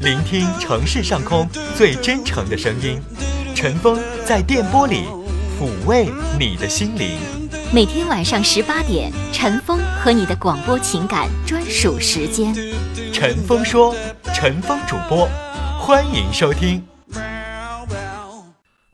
聆听城市上空最真诚的声音。陈峰在电波里抚慰你的心灵。每天晚上十八点，陈峰和你的广播情感专属时间。陈峰说，陈峰主播，欢迎收听。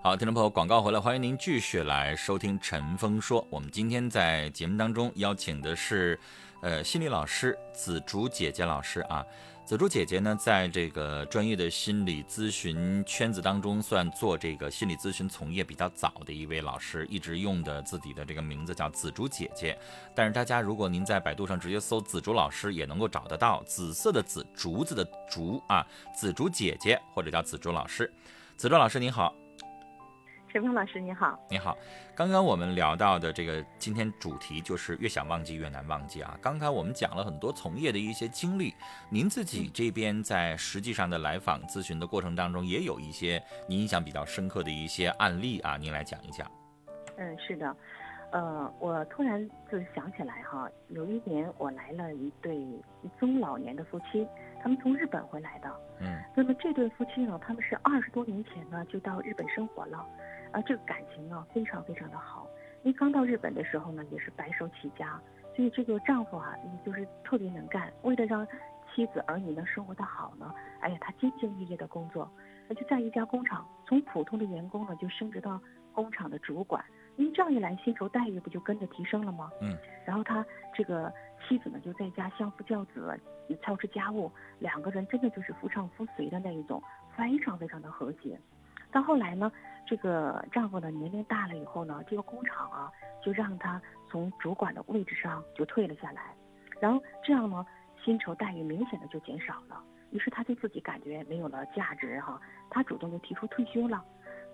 好，听众朋友，广告回来，欢迎您继续来收听《陈峰说》。我们今天在节目当中邀请的是，呃，心理老师紫竹姐姐老师啊。紫竹姐姐呢，在这个专业的心理咨询圈子当中，算做这个心理咨询从业比较早的一位老师，一直用的自己的这个名字叫紫竹姐姐。但是大家如果您在百度上直接搜紫竹老师，也能够找得到紫色的紫，竹子的竹啊，紫竹姐姐或者叫紫竹老师。紫竹老师您好。陈峰老师你好，你好。刚刚我们聊到的这个今天主题就是越想忘记越难忘记啊。刚才我们讲了很多从业的一些经历，您自己这边在实际上的来访咨询的过程当中，也有一些您印象比较深刻的一些案例啊，您来讲一讲。嗯，是的。呃，我突然就想起来哈，有一年我来了一对中老年的夫妻，他们从日本回来的。嗯。那么这对夫妻呢，他们是二十多年前呢就到日本生活了，啊，这个感情呢非常非常的好。因为刚到日本的时候呢，也是白手起家，所以这个丈夫啊，也就是特别能干。为了让妻子儿女能生活的好呢，哎呀，他兢兢业业的工作，那就在一家工厂，从普通的员工呢就升职到工厂的主管。因为这样一来，薪酬待遇不就跟着提升了吗？嗯，然后他这个妻子呢，就在家相夫教子，操持家务，两个人真的就是夫唱妇随的那一种，非常非常的和谐。到后来呢，这个丈夫呢年龄大了以后呢，这个工厂啊就让他从主管的位置上就退了下来，然后这样呢，薪酬待遇明显的就减少了。于是他对自己感觉没有了价值哈，他主动就提出退休了。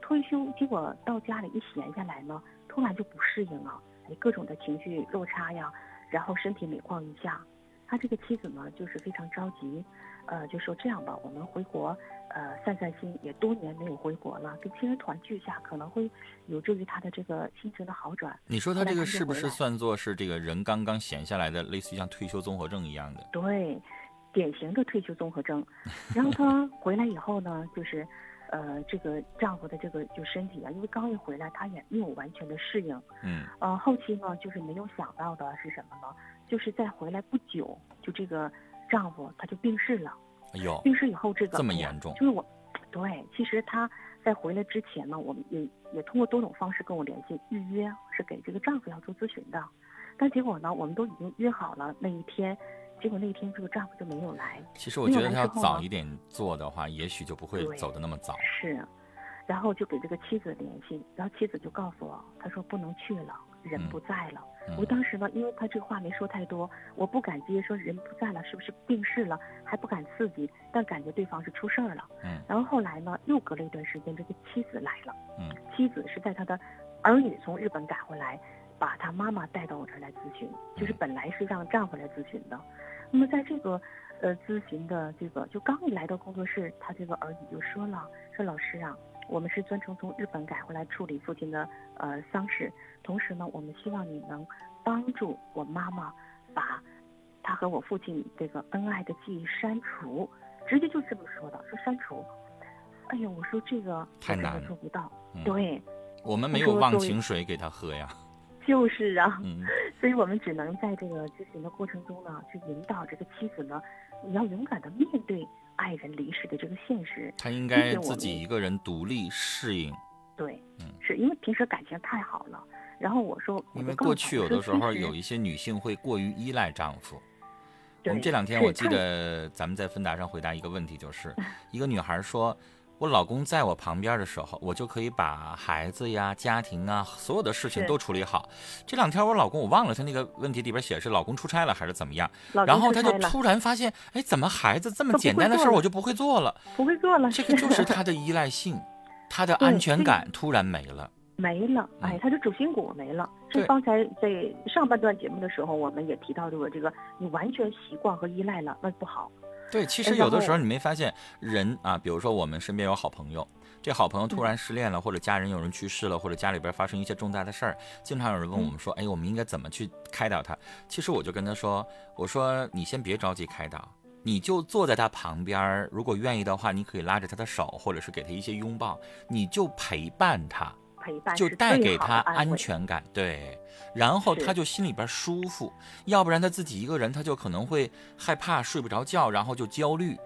退休结果到家里一闲下来呢。突然就不适应了，哎，各种的情绪落差呀，然后身体每况愈下。他这个妻子呢，就是非常着急，呃，就说这样吧，我们回国，呃，散散心，也多年没有回国了，跟亲人团聚一下，可能会有助于他的这个心情的好转。你说他这个是不是算作是这个人刚刚闲下来的，类似于像退休综合症一样的？对，典型的退休综合症。然后他回来以后呢，就是。呃，这个丈夫的这个就身体啊，因为刚一回来，他也没有完全的适应。嗯。呃，后期呢，就是没有想到的是什么呢？就是在回来不久，就这个丈夫他就病逝了。哎呦！病逝以后，这个这么严重？就是我，对，其实他在回来之前呢，我们也也通过多种方式跟我联系预约，是给这个丈夫要做咨询的。但结果呢，我们都已经约好了那一天。结果那天这个丈夫就没有来。其实我觉得他要早一点做的话，也许就不会走的那么早。是，然后就给这个妻子联系，然后妻子就告诉我，他说不能去了，人不在了。我当时呢，因为他这话没说太多，我不敢接，说人不在了，是不是病逝了，还不敢刺激，但感觉对方是出事儿了。嗯。然后后来呢，又隔了一段时间，这个妻子来了。嗯。妻子是在他的儿女从日本赶回来。把他妈妈带到我这儿来咨询，就是本来是让丈夫来咨询的。那么在这个呃咨询的这个，就刚一来到工作室，他这个儿女就说了：“说老师啊，我们是专程从日本赶回来处理父亲的呃丧事，同时呢，我们希望你能帮助我妈妈把她和我父亲这个恩爱的记忆删除。”直接就这么说的，说删除。哎呀，我说这个太难做不到。对，我们没有忘情水给他喝呀。就是啊，所以我们只能在这个咨询的过程中呢，去引导这个妻子呢，你要勇敢的面对爱人离世的这个现实。他应该自己一个人独立适应。对，嗯，是因为平时感情太好了。然后我说，因为过去有的时候有一些女性会过于依赖丈夫。我们这两天我记得咱们在芬达上回答一个问题，就是 一个女孩说。我老公在我旁边的时候，我就可以把孩子呀、家庭啊，所有的事情都处理好。这两天我老公我忘了他那个问题里边写是老公出差了还是怎么样，然后他就突然发现，哎，怎么孩子这么简单的事儿我就不会做了？不会做了。这个就是他的依赖性，他的安全感突然没了。没了，哎，他的主心骨没了。是刚才在上半段节目的时候，我们也提到这个，这个你完全习惯和依赖了，那不好。对，其实有的时候你没发现人啊，比如说我们身边有好朋友，这好朋友突然失恋了，或者家人有人去世了，或者家里边发生一些重大的事儿，经常有人问我们说，哎，我们应该怎么去开导他？其实我就跟他说，我说你先别着急开导，你就坐在他旁边儿，如果愿意的话，你可以拉着他的手，或者是给他一些拥抱，你就陪伴他，陪伴就带给他安全感，对，然后他就心里边舒服，要不然他自己一个人，他就可能会害怕睡不着觉，然后就焦虑。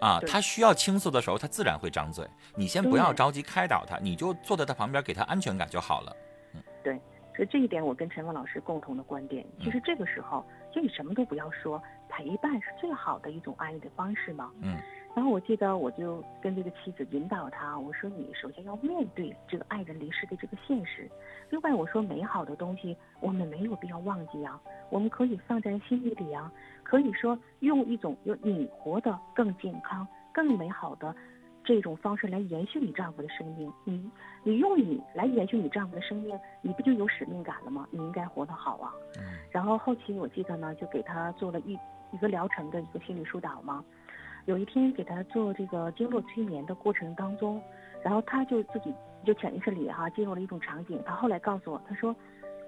啊，他需要倾诉的时候，他自然会张嘴。你先不要着急开导他，你就坐在他旁边，给他安全感就好了。对所以这一点我跟陈峰老师共同的观点，嗯其实这个时候就你什么都不要说，陪伴是最好的一种爱的方式嘛。嗯。然后我记得我就跟这个妻子引导他，我说你首先要面对这个爱人离世的这个现实，另外我说美好的东西我们没有必要忘记啊，我们可以放在心里里啊，可以说用一种用你活得更健康、更美好的这种方式来延续你丈夫的生命。你你用你来延续你丈夫的生命，你不就有使命感了吗？你应该活得好啊。嗯然后后期我记得呢，就给他做了一一个疗程的一个心理疏导嘛。有一天给他做这个经络催眠的过程当中，然后他就自己就潜意识里哈、进入了一种场景。他后来告诉我，他说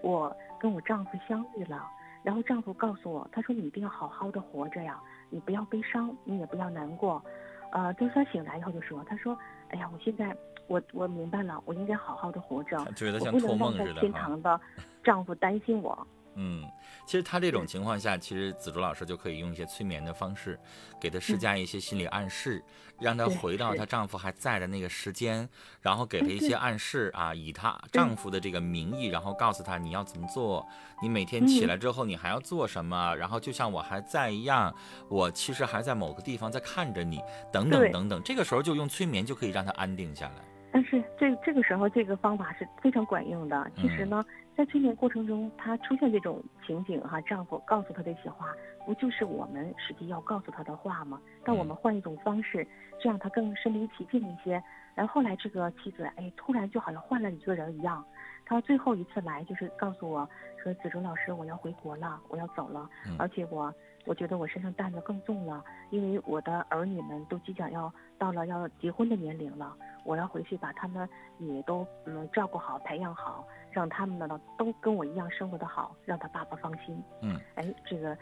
我跟我丈夫相遇了，然后丈夫告诉我，他说你一定要好好的活着呀，你不要悲伤，你也不要难过。呃，就是他醒来以后就说，他说，哎呀，我现在我我明白了，我应该好好的活着，觉得我不像托梦能让在天似的哈。堂的丈夫担心我。嗯，其实他这种情况下，其实子竹老师就可以用一些催眠的方式，给他施加一些心理暗示，让她回到是。她丈夫还在的那个时间，然后给她一些。暗示啊，以她丈。夫的这个名义，然后告诉她你要怎么做，你每天起嗯。来之后你还要做什么，然后就像我还在一样，我其实还在某个地方在看着你，等等等等。这个时候就用催眠就可以让她安定下来。但是这这个时候，这个方法是非常管用的。其实呢，在催眠过程中，她出现这种情景哈，丈夫告诉她这些话，不就是我们实际要告诉她的话吗？但我们换一种方式，这样她更身临其境一些。然后后来这个妻子，哎，突然就好像换了一个人一样。她最后一次来就是告诉我说：“子竹老师，我要回国了，我要走了，嗯而且我我觉得我身上担子更重了，因为我的儿女们都即将要到了要结婚的年龄了。”我要回去把他们也都嗯照顾好、培养好，让他们呢都跟我一样生活的好，让他爸爸放心。嗯，哎，这个，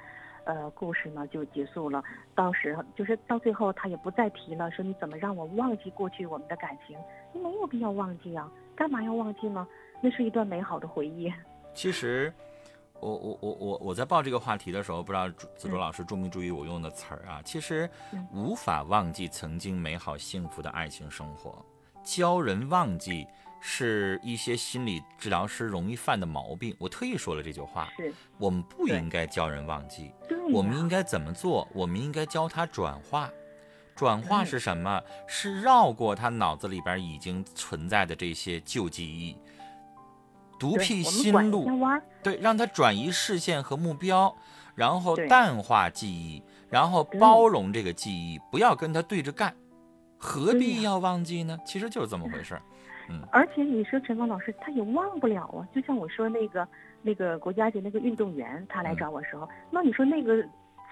呃，故事呢就结束了。到时候就是到最后，他也不再提了，说你怎么让我忘记过去我们的感情？你没有必要忘记啊，干嘛要忘记呢？那是一段美好的回忆。其实，我我我我我在报这个话题的时候，不知道朱子竹嗯老师注没注意我用的词儿啊？其实嗯无法忘记曾经美好幸福的爱情生活，教人忘记是一些心理治疗师容易犯的毛病。我特意说了这句话，是，我们不应该教人忘记，我们应该怎么做？我们应该教他转化。转化嗯是什么？是绕过他脑子里边已经存在的这些旧记忆，独辟新路对，让他转移视线和目标，然后淡化记忆，然后包容这个记忆，不要跟他对着干，何必要忘记呢？其实就是这么回事儿。而且你说陈峰老师他也忘不了啊，就像我说那个那个国家级那个运动员，他来嗯找我时候，那你说那个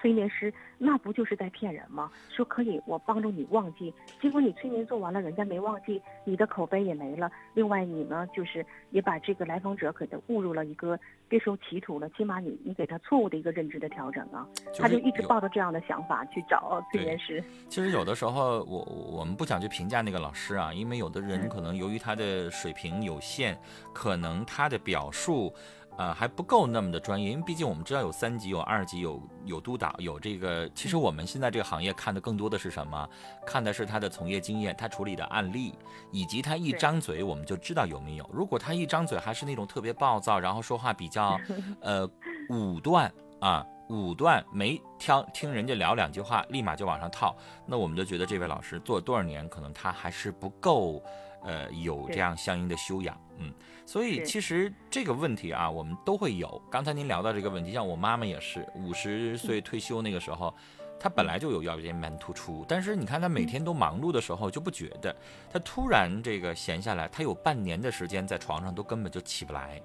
催眠师那不就是在骗人吗？说可以我帮助你忘记，结果你催眠做完了，人家没忘记，你的口碑也没了。另外你呢，就是也把这个来访者给他误入了一个别说歧途了，起码你你给他错误的一个认知的调整啊，他就一直抱着这样的想法去找催眠师。其实有的时候，我我们不想去评价那个老师啊，因为有的人嗯可能由于他的水平有限，可能他的表述，呃还不够那么的专业。因为毕竟我们知道有三级、有二级、有有督导、有这个。其实我们现在这个行业看的更多的是什么？看的是他的从业经验，他处理的案例，以及他一张嘴我们就知道有没有。如果他一张嘴还是那种特别暴躁，然后说话比较 呃武断啊。武断没挑听人家聊两句话，立马就往上套，那我们就觉得这位老师做了多少年，可能他还是不够，呃，有这样相应的修养，嗯，所以其实这个问题啊，我们都会有。刚才您聊到这个问题，像我妈妈也是五十岁退休那个时候，她本来就有腰间盘突出，但是你看她每天都忙碌的时候就不觉得，她突然这个闲下来，她有半年的时间在床上都根本就起不来。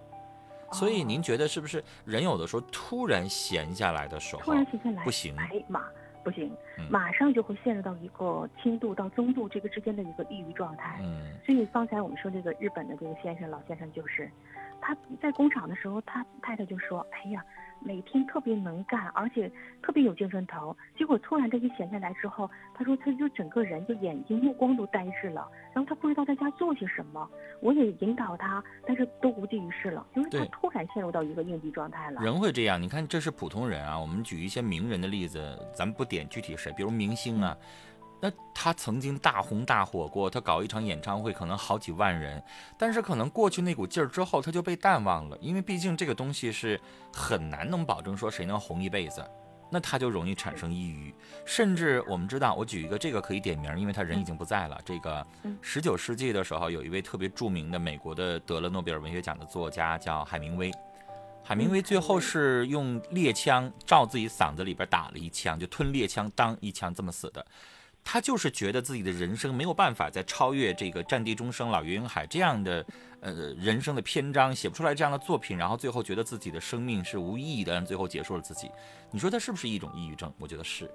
所以哦您觉得是不是人有的时候突然闲下来的时候突然闲下来，不行？哎马不行，嗯马上就会陷入到一个轻度到中度这个之间的一个抑郁状态。嗯所以刚才我们说这个日本的这个先生老先生就是，他他在工厂的时候，他太太就说：“哎呀，每天特别能干，而且特别有精神头。”结果突然这一闲下来之后，他说他就整个人就眼睛目光都呆滞了，然后他不知道在家做些什么。我也引导他，但是都无济于事了，就是他突然陷入到一个应激状态了。人会这样，你看这是普通人啊。我们举一些名人的例子，咱们不点具体谁，比如明星啊，那他曾经大红大火过，他搞一场演唱会可能好几万人，但是可能过去那股劲儿之后，他就被淡忘了，因为毕竟这个东西是很难能保证说谁能红一辈子。那他就容易产生抑郁，甚至我们知道，我举一个这个可以点名，因为他人已经不在了。这个嗯十九世纪的时候，有一位特别著名的美国的得了诺贝尔文学奖的作家叫海明威。海明威最后是用猎枪照自己嗓子里边打了一枪，就吞猎枪当一枪这么死的。他就是觉得自己的人生没有办法再超越这个“战地钟声老岳云海”这样的呃人生的篇章，写不出来这样的作品，然后最后觉得自己的生命是无意义的，最后结束了自己。你说他是不是一种抑郁症？我觉得是。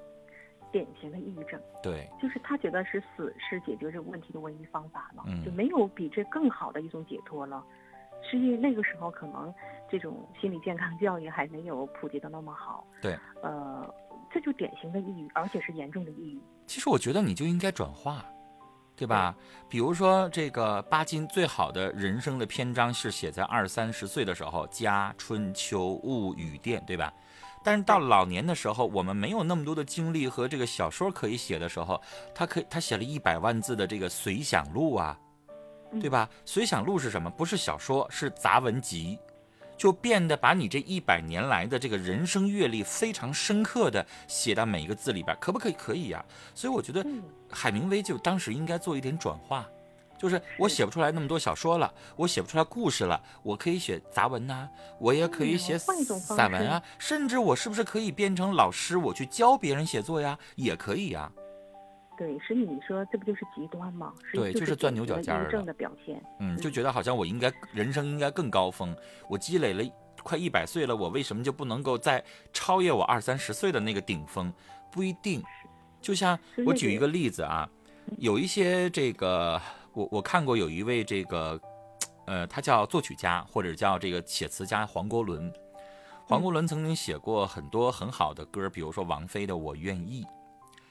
典型的抑郁症，对，就是他觉得是死是解决这个问题的唯一方法了，嗯就没有比这更好的一种解脱了。是因为那个时候可能这种心理健康教育还没有普及的那么好，对，呃，这就典型的抑郁，而且是严重的抑郁。其实我觉得你就应该转化，对吧？比如说这个巴金最好的人生的篇章是写在二三十岁的时候，家、春秋、物、语、电，对吧？但是到老年的时候，我们没有那么多的精力和这个小说可以写的时候，他可以他写了一百万字的这个随想录啊，对吧？随想录是什么？不是小说，是杂文集。就变得把你这一百年来的这个人生阅历非常深刻的写到每一个字里边，可不可以？可以呀、所以我觉得嗯海明威就当时应该做一点转化，就是我写不出来那么多小说了，我写不出来故事了，我可以写杂文呐、我也可以写散文啊，甚至我是不是可以变成老师，我去教别人写作呀，也可以呀。对，所以你说这不就是极端吗？是对就是钻牛角尖儿了典型的表现。嗯，就觉得好像我应该人生应该更高峰，我积累了快一百岁了，我为什么就不能够再超越我二三十岁的那个顶峰？不一定。就像我举一个例子啊，有一些这个我我看过有一位这个呃，他叫作曲家或者叫这个写词家黄国伦。黄国伦曾经写过很多很好的歌，比如说王菲的《我愿意》。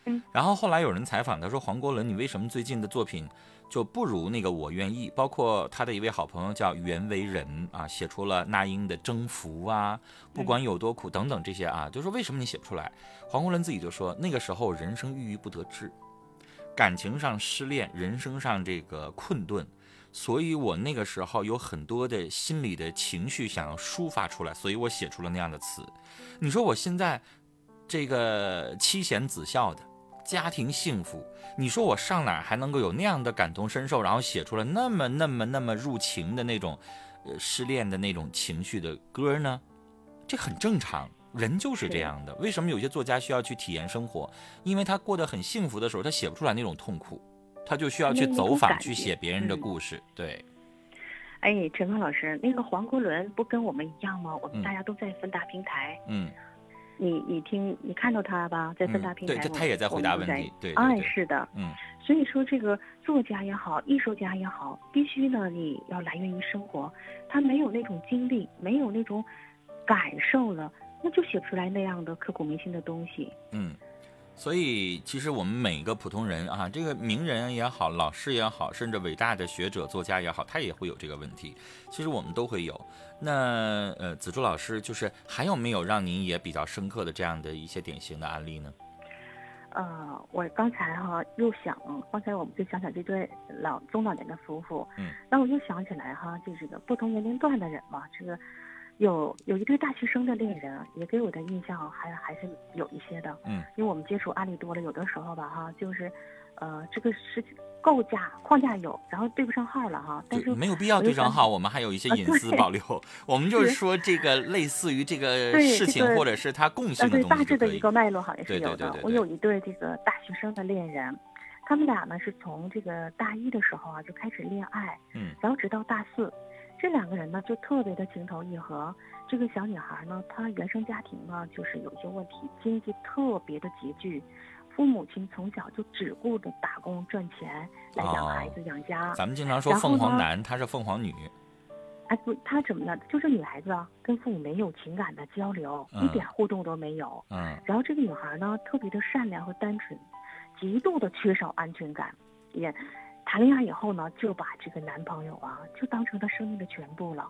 嗯，然后后来有人采访他说：“黄国伦，你为什么最近的作品就不如那个《我愿意》？包括他的一位好朋友叫袁惟仁啊，写出了那英的《征服》啊，不管有多苦等等这些啊，就说为什么你写不出来？黄国伦自己就说，那个时候人生郁郁不得志，感情上失恋，人生上这个困顿，所以我那个时候有很多的心理的情绪想要抒发出来，所以我写出了那样的词。你说我现在这个妻贤子孝的。家庭幸福，你说我上哪儿还能够有那样的感同身受，然后写出了那么那么那么入情的那种，呃，失恋的那种情绪的歌呢？这很正常，人就是这样的。为什么有些作家需要去体验生活？因为他过得很幸福的时候，他写不出来那种痛苦，他就需要去走访，去写别人的嗯故事。对，哎，陈芳老师，那个黄国伦不跟我们一样吗？我嗯们大家都在分大平台，嗯，你你听你看到他吧，在芬达嗯对平台，我他他也在回答问题对对哎，对是的，嗯，所以说这个作家也好，艺术家也好，必须呢你要来源于生活，他没有那种经历，没有那种感受了，那就写不出来那样的刻骨铭心的东西。嗯，所以其实我们每个普通人啊，这个名人也好，老师也好，甚至伟大的学者、作家也好，他也会有这个问题。其实我们都会有。那呃，子柱老师，就是还有没有让您也比较深刻的这样的一些典型的案例呢？呃，我刚才哈、又想，刚才我们就想想这对老中老年的夫妇，嗯，然后我又想起来哈，就是个不同年龄段的人嘛，这个有有一对大学生的恋人，也给我的印象还还是有一些的，嗯，因为我们接触案例多了，有的时候吧哈，就是，呃，这个是构架框架有，然后对不上号了哈，但是，没有必要对上号，我们还有一些啊隐私保留。我们就是是说这个类似于这个事情，或者是他共性的东大。致的一个脉络好像是有的。对对对我有一对这个大学生的恋人，他们俩呢是从这个大一的时候啊就开始恋爱，嗯然后直到大四，这两个人呢就特别的情投意合。这个小女孩呢，她原生家庭呢就是有一些问题，经济特别的拮据，父母亲从小就只顾着打工赚钱来养孩哦子、养家。咱们经常说凤凰男，他是凤凰女。哎不，她怎么了？就是女孩子啊，跟父母没有情感的交流，嗯一点互动都没有。嗯然后这个女孩呢，特别的善良和单纯，极度的缺少安全感，也谈恋爱以后呢，就把这个男朋友啊，就当成她生命的全部了。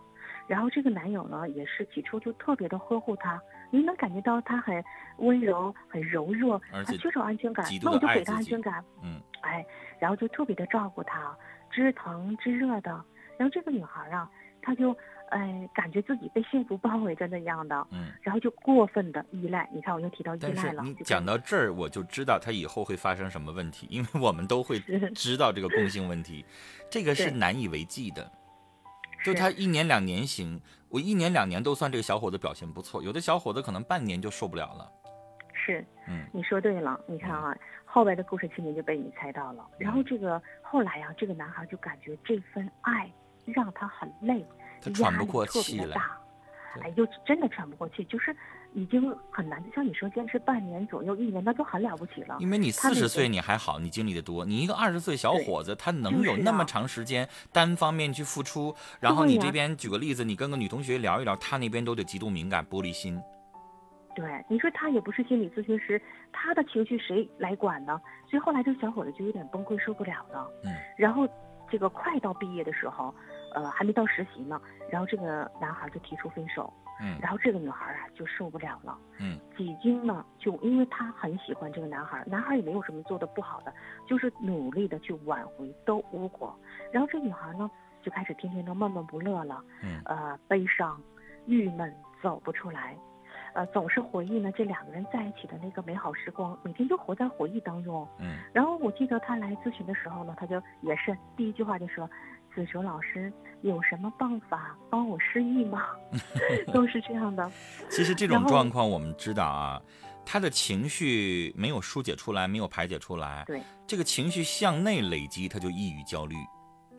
然后这个男友呢，也是起初就特别的呵护她，你能感觉到他很温柔、很柔弱，而且他缺少安全感那我就给他爱自己安全感，嗯哎，然后就特别的照顾她，知疼知热的。然后这个女孩啊，她就哎感觉自己被幸福包围着那样的，嗯。然后就过分的依赖。你看，我又提到依赖了。你讲到这儿，我就知道他以后会发生什么问题，因为我们都会知道这个共性问题，这个是难以为继的。就他一年两年行，我一年两年都算这个小伙子表现不错，有的小伙子可能半年就受不了了。是，嗯你说对了。你看啊，后边的故事情节就被你猜到了。然后这个后来啊，这个男孩就感觉这份爱让他很累，他喘不过气来哎，就真的喘不过气，就是已经很难。像你说坚持半年左右、一年，那就很了不起了。因为你四十岁你还好，你经历的多，你一个二十岁小伙子，他能有那么啊长时间单方面去付出，然后你这边举个例子，你跟个女同学聊一聊，他那边都得极度敏感、玻璃心。对，你说他也不是心理咨询师，他的情绪谁来管呢？所以后来这个小伙子就有点崩溃，受不了了。嗯，然后这个快到毕业的时候，呃，还没到实习呢，然后这个男孩就提出分手，嗯然后这个女孩啊就受不了了，嗯，几经呢就因为她很喜欢这个男孩，男孩也没有什么做的不好的，就是努力的去挽回都无果，然后这女孩呢就开始天天都闷闷不乐了，嗯呃，悲伤、郁闷，走不出来。呃，总是回忆呢这两个人在一起的那个美好时光，每天就活在回忆当中。嗯然后我记得他来咨询的时候呢，他就也是第一句话就说：“子哲老师有什么办法帮我失忆吗？” 都是这样的。其实这种状况我们知道啊，他的情绪没有疏解出来，没有排解出来，对，这个情绪向内累积，他就抑郁焦虑。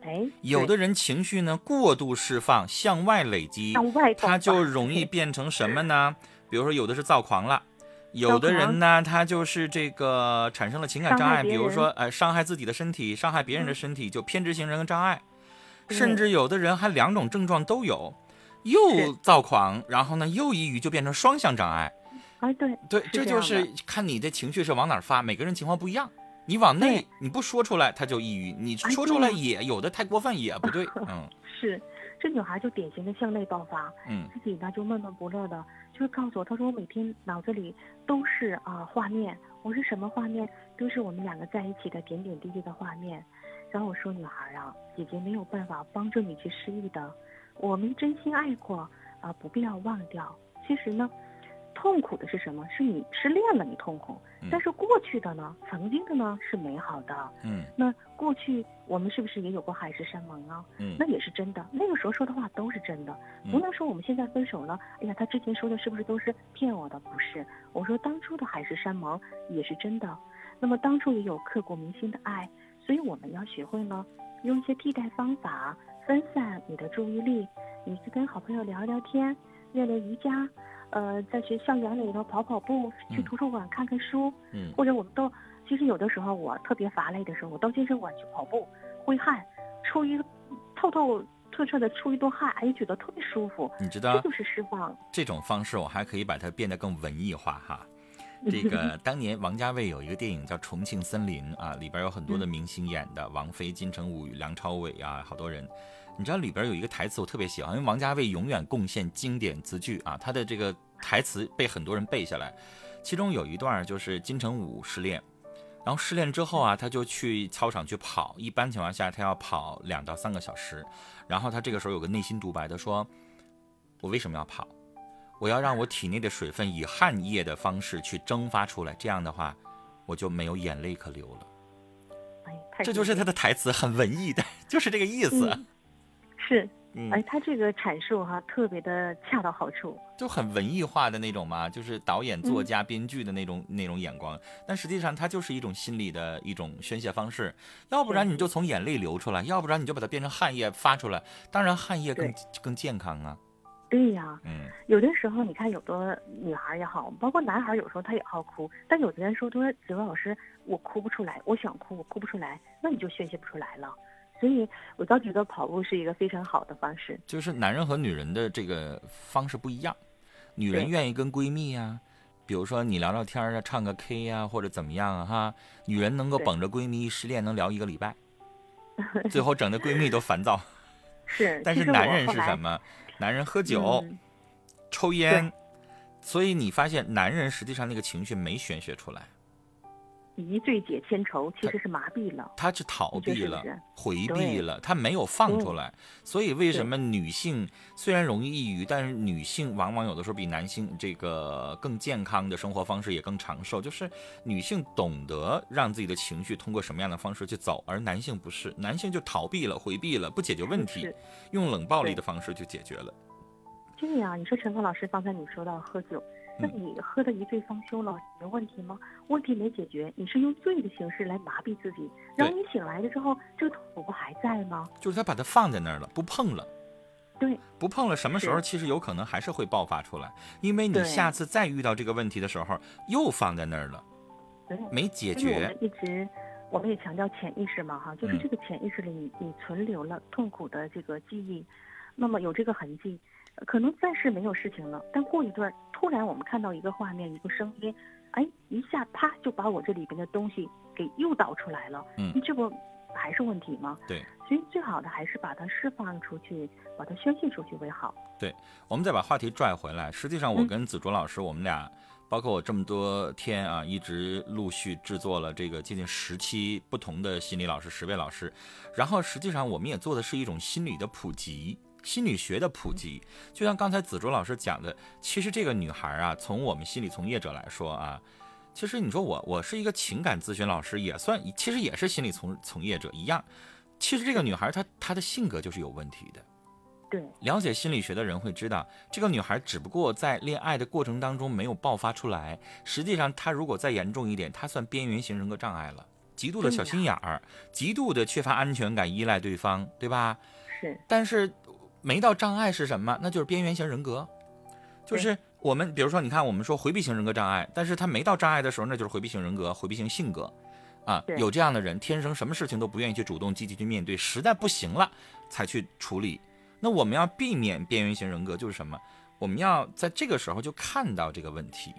哎，有的人情绪呢过度释放，向外累积，向外他就容易变成什么呢？比如说有的是躁狂了。有的人呢，他就是这个产生了情感障碍，比如说，呃，伤害自己的身体，伤害别人的身体，就偏执型人格障碍。对甚至有的人还两种症状都有，又躁狂，然后呢又抑郁，就变成双向障碍。哎，对，对，这就是看你的情绪是往哪儿发，每个人情况不一样。你往内你不说出来，他就抑郁；你哎说出来也有的太过分也不对。嗯是这女孩就典型的向内爆发，嗯自己呢就闷闷不乐的，就是告诉我，她说我每天脑子里都是啊、画面，我是什么画面？都是我们两个在一起的点点滴滴的画面。然后我说女孩啊，姐姐没有办法帮助你去失忆的，我们真心爱过啊、不必要忘掉。其实呢，痛苦的是什么？是你失恋了，你痛苦，嗯但是过去的呢，曾经的呢是美好的。嗯那过去我们是不是也有过海誓山盟啊？嗯那也是真的，那个时候说的话都是真的，不嗯能说我们现在分手了，哎呀，他之前说的是不是都是骗我的？不是，我说当初的海誓山盟也是真的，那么当初也有刻骨铭心的爱，所以我们要学会呢，用一些替代方法分散你的注意力，你去跟好朋友聊聊天，练练瑜伽，呃，在学校园里头跑跑步，去嗯图书馆看看书，嗯或者我们都，其实有的时候我特别乏累的时候，我到健身馆去跑步，挥汗，出一透透彻彻的出一多汗，哎，觉得特别舒服，你知道这就是释放。这种方式，我还可以把它变得更文艺化哈。这个当年王家卫有一个电影叫《重庆森林》啊，里边有很多的明星演的，王菲、金城武、梁朝伟啊，好多人。你知道里边有一个台词我特别喜欢，因为王家卫永远贡献经典词句啊，他的这个台词被很多人背下来。其中有一段就是金城武失恋，然后失恋之后啊，他就去操场去跑，一般情况下他要跑两到三个小时，然后他这个时候有个内心独白，的说：“我为什么要跑？我要让我体内的水分以汗液的方式去蒸发出来，这样的话，我就没有眼泪可流了。哎，这就是他的台词，很文艺的，就是这个意思。嗯是，嗯哎，他这个阐述哈、特别的恰到好处。就很文艺化的那种嘛，就是导演、作家、编剧的那种、那种眼光。但实际上，它就是一种心理的一种宣泄方式。要不然你就从眼泪流出来，要不然你就把它变成汗液发出来。当然，汗液更更健康啊。对呀、嗯有的时候你看，有的女孩也好，包括男孩，有时候他也好哭，但有的人说，他说子文老师，我哭不出来，我想哭，我哭不出来，那你就宣泄不出来了。所以我倒觉得跑步是一个非常好的方式。就是男人和女人的这个方式不一样，女人愿意跟闺蜜呀、比如说你聊聊天啊，唱个 K 呀、或者怎么样啊哈，女人能够捧着闺蜜失恋能聊一个礼拜，最后整的闺蜜都烦躁。是，但是男人是什？么？男人喝酒、嗯。抽烟，所以你发现男人实际上那个情绪没宣泄出来，一醉解千愁，其实是麻痹了。他是逃避了是是，回避了，他没有放出来。所以为什么女性虽然容易抑郁，但是女性往往有的时候比男性这个更健康的生活方式也更长寿，就是女性懂得让自己的情绪通过什么样的方式去走，而男性不是，男性就逃避了、回避了，不解决问题是，用冷暴力的方式就解决了。对呀、你说陈峰老师，刚才你说到喝酒，那嗯你喝的一醉方休了，有问题吗？问题没解决，你是用醉的形式来麻痹自己，然后你醒来了之后，这个痛苦不还在吗？就是他把它放在那儿了，不碰了。对，不碰了，什么时候其实有可能还是会爆发出来，因为你下次再遇到这个问题的时候，又放在那儿了，没解决我们。一直，我们也强调潜意识嘛，哈，就是嗯这个潜意识里你你存留了痛苦的这个记忆，那么有这个痕迹，呃可能暂时没有事情了，但过一段突然我们看到一个画面，一个声音，哎，一下啪就把我这里边的东西给诱导出来了，嗯这不还是问题吗？对，所以最好的还是把它释放出去，把它宣泄出去为好。对我们再把话题拽回来，实际上我嗯跟子卓老师，我们俩，包括我这么多天啊，一直陆续制作了这个接近十期不同的心理老师、十位老师，然后实际上我们也做的是一种心理的普及。心理学的普及，就像刚才子卓老师讲的，其实这个女孩啊，从我们心理从业者来说啊，其实你说我我是一个情感咨询老师，也算其实也是心理从从业者一样。其实这个女孩她她的性格就是有问题的。对，了解心理学的人会知道，这个女孩只不过在恋爱的过程当中没有爆发出来。实际上，她如果再严重一点，她算边缘型人格障碍了，极度的小心眼儿，极度的缺乏安全感，依赖对方，对吧？是，但是没到障碍是什么？那就是边缘型人格，就是我们比如说，你看我们说回避型人格障碍，但是他没到障碍的时候，那就是回避型人格、回避型性格。啊，有这样的人，天生什么事情都不愿意去主动积极去面对，实在不行了才去处理。那我们要避免边缘型人格，就是什么？我们要在这个时候就看到这个问题。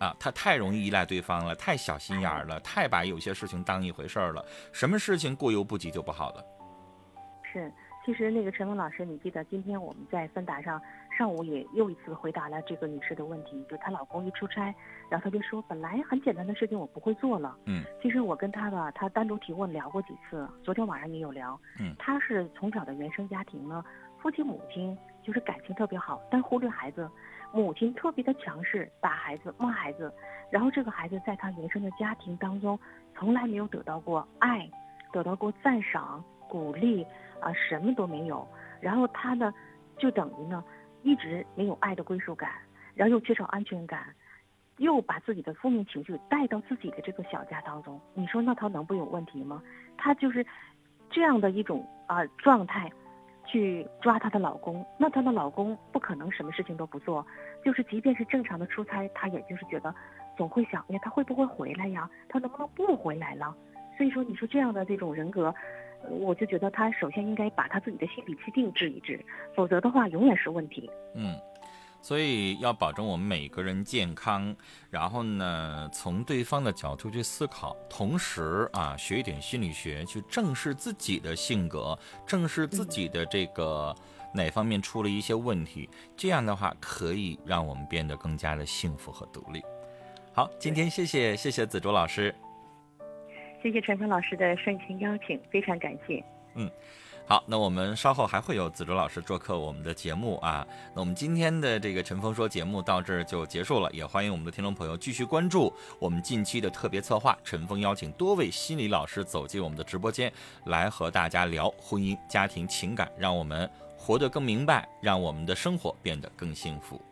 啊，他太容易依赖对方了，太小心眼儿了，太把有些事情当一回事儿了，什么事情过犹不及就不好了。是，其实那个陈峰老师，你记得今天我们在芬达上上午也又一次回答了这个女士的问题，就她老公一出差，然后她就说本来很简单的事情我不会做了。嗯，其实我跟她吧，她单独提问聊过几次，昨天晚上也有聊。嗯她是从小的原生家庭呢，父亲母亲就是感情特别好，但忽略孩子，母亲特别的强势，打孩子骂孩子，然后这个孩子在她原生的家庭当中从来没有得到过爱，得到过赞赏、鼓励。啊，什么都没有。然后他呢，就等于呢，一直没有爱的归属感，然后又缺少安全感，又把自己的负面情绪带到自己的这个小家当中。你说那他能不有问题吗？她就是这样的一种啊、状态，去抓她的老公。那她的老公不可能什么事情都不做，就是即便是正常的出差，他也就是觉得总会想，哎，他会不会回来呀？他能不能不回来了？所以说，你说这样的这种人格，我就觉得他首先应该把他自己的心理去定治一治，否则的话永远是问题。嗯，所以要保证我们每个人健康，然后呢，从对方的角度去思考，同时啊，学一点心理学，去正视自己的性格，正视自己的这个哪方面出了一些问题，这样的话可以让我们变得更加的幸福和独立。好，今天谢谢谢谢子卓老师。谢谢陈峰老师的盛情邀请，非常感谢。嗯好，那我们稍后还会有子卓老师做客我们的节目啊。那我们今天的这个陈峰说节目到这儿就结束了，也欢迎我们的听众朋友继续关注我们近期的特别策划。陈峰邀请多位心理老师走进我们的直播间，来和大家聊婚姻、家庭、情感，让我们活得更明白，让我们的生活变得更幸福。